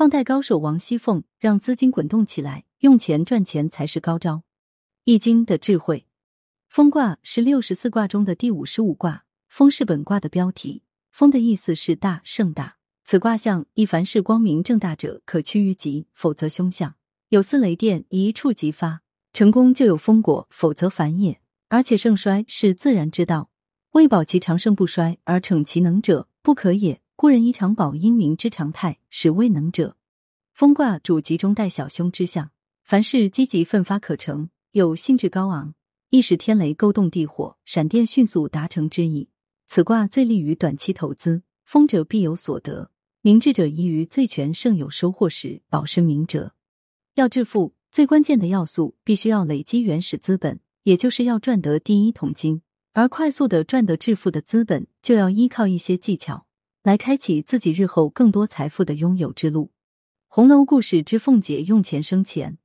放贷高手王熙凤让资金滚动起来，用钱赚钱才是高招。易经的智慧，风卦是六十四卦中的第五十五卦。风是本卦的标题，风的意思是大盛大。此卦象一凡是光明正大者，可趋于吉；否则凶相。有似雷电，一触即发，成功就有风果；否则反也。而且盛衰是自然之道，为保其长盛不衰而逞其能者，不可也。故人以长保英明之常态，使未能者。风卦主集中带小凶之象，凡事积极奋发可成，有兴致高昂，一时天雷勾动地火，闪电迅速达成之意。此卦最利于短期投资，风者必有所得。明智者宜于最全胜有收获时保身明哲。要致富，最关键的要素必须要累积原始资本，也就是要赚得第一桶金。而快速的赚得致富的资本，就要依靠一些技巧。来开启自己日后更多财富的拥有之路。红楼故事之凤姐用钱生钱。《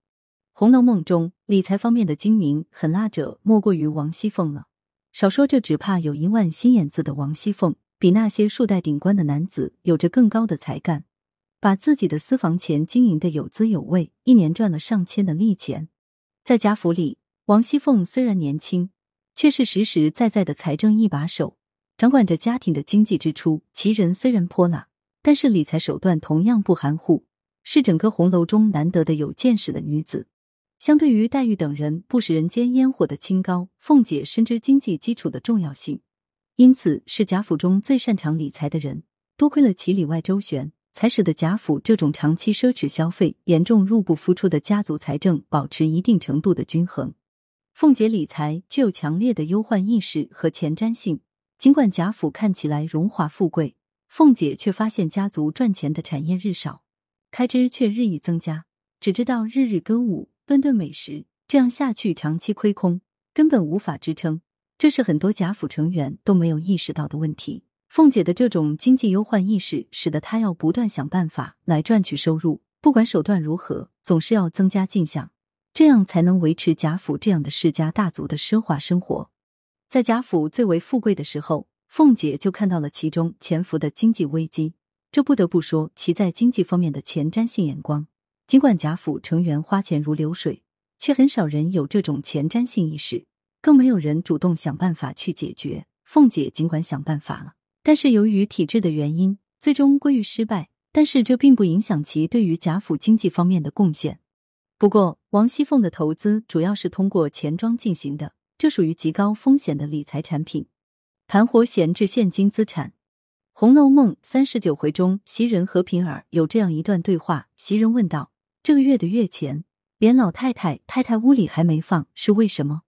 红楼梦》中理财方面的精明狠辣者，莫过于王熙凤了。少说这只怕有一万心眼子的王熙凤，比那些数代顶冠的男子有着更高的才干，把自己的私房钱经营的有滋有味，一年赚了上千的利钱。在贾府里，王熙凤虽然年轻，却是实实在在的财政一把手。掌管着家庭的经济支出，其人虽然泼辣，但是理财手段同样不含糊，是整个红楼中难得的有见识的女子。相对于黛玉等人不食人间烟火的清高，凤姐深知经济基础的重要性，因此是贾府中最擅长理财的人。多亏了其里外周旋，才使得贾府这种长期奢侈消费、严重入不敷出的家族财政保持一定程度的均衡。凤姐理财具有强烈的忧患意识和前瞻性。尽管贾府看起来荣华富贵，凤姐却发现家族赚钱的产业日少，开支却日益增加，只知道日日歌舞、顿顿美食，这样下去长期亏空，根本无法支撑。这是很多贾府成员都没有意识到的问题。凤姐的这种经济忧患意识，使得她要不断想办法来赚取收入，不管手段如何，总是要增加进项，这样才能维持贾府这样的世家大族的奢华生活。在贾府最为富贵的时候，凤姐就看到了其中潜伏的经济危机。这不得不说其在经济方面的前瞻性眼光。尽管贾府成员花钱如流水，却很少人有这种前瞻性意识，更没有人主动想办法去解决。凤姐尽管想办法了，但是由于体制的原因，最终归于失败。但是这并不影响其对于贾府经济方面的贡献。不过，王熙凤的投资主要是通过钱庄进行的。这属于极高风险的理财产品，盘活闲置现金资产。《红楼梦》三十九回中，袭人和平儿有这样一段对话：袭人问道：“这个月的月钱，连老太太、太太屋里还没放，是为什么？”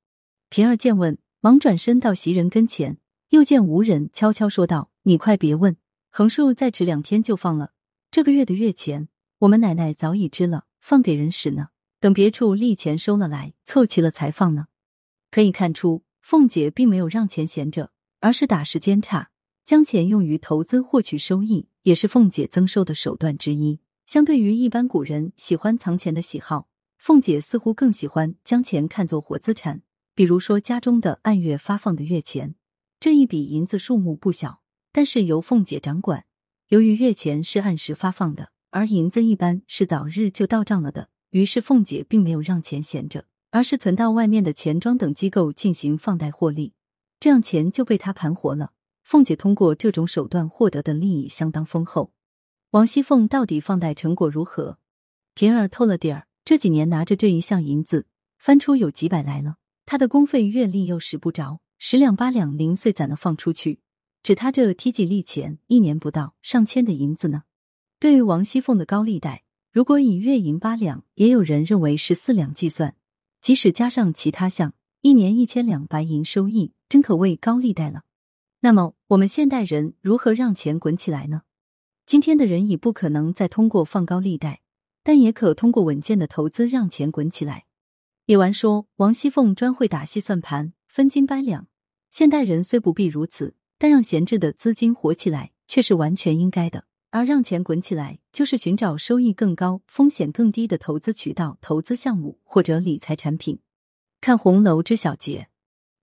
平儿见问，忙转身到袭人跟前，又见无人，悄悄说道：“你快别问，横竖再迟两天就放了。这个月的月钱，我们奶奶早已支了，放给人使呢。等别处利钱收了来，凑齐了才放呢。”可以看出，凤姐并没有让钱闲着，而是打时间差，将钱用于投资获取收益，也是凤姐增收的手段之一。相对于一般古人喜欢藏钱的喜好，凤姐似乎更喜欢将钱看作活资产。比如说家中的按月发放的月钱，这一笔银子数目不小，但是由凤姐掌管。由于月钱是按时发放的，而银子一般是早日就到账了的，于是凤姐并没有让钱闲着。而是存到外面的钱庄等机构进行放贷获利，这样钱就被他盘活了。凤姐通过这种手段获得的利益相当丰厚。王熙凤到底放贷成果如何？平儿透了底儿，这几年拿着这一项银子，翻出有几百来了。他的工费月例又使不着，十两八两零碎攒了放出去，只他这提几利钱，一年不到上千的银子呢。对于王熙凤的高利贷，如果以月银八两，也有人认为十四两计算。即使加上其他项，一年一千两白银收益，真可谓高利贷了。那么，我们现代人如何让钱滚起来呢？今天的人已不可能再通过放高利贷，但也可通过稳健的投资让钱滚起来。李纨说：“王熙凤专会打细算盘，分斤掰两。现代人虽不必如此，但让闲置的资金活起来却是完全应该的。而让钱滚起来。”就是寻找收益更高、风险更低的投资渠道、投资项目或者理财产品。看红楼之小节，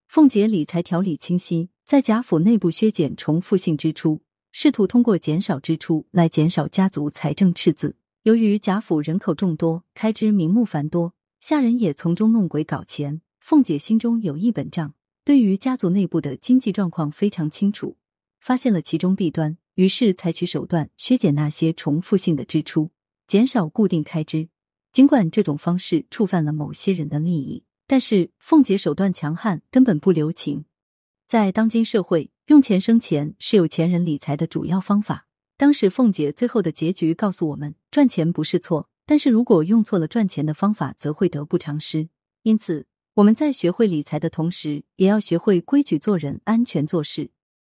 凤姐理财条理清晰，在贾府内部削减重复性支出，试图通过减少支出来减少家族财政赤字。由于贾府人口众多，开支名目繁多，下人也从中弄鬼搞钱。凤姐心中有一本账，对于家族内部的经济状况非常清楚，发现了其中弊端，于是采取手段削减那些重复性的支出，减少固定开支。尽管这种方式触犯了某些人的利益，但是凤姐手段强悍，根本不留情。在当今社会，用钱生钱是有钱人理财的主要方法。当时凤姐最后的结局告诉我们：赚钱不是错，但是如果用错了赚钱的方法，则会得不偿失。因此。我们在学会理财的同时，也要学会规矩做人、安全做事。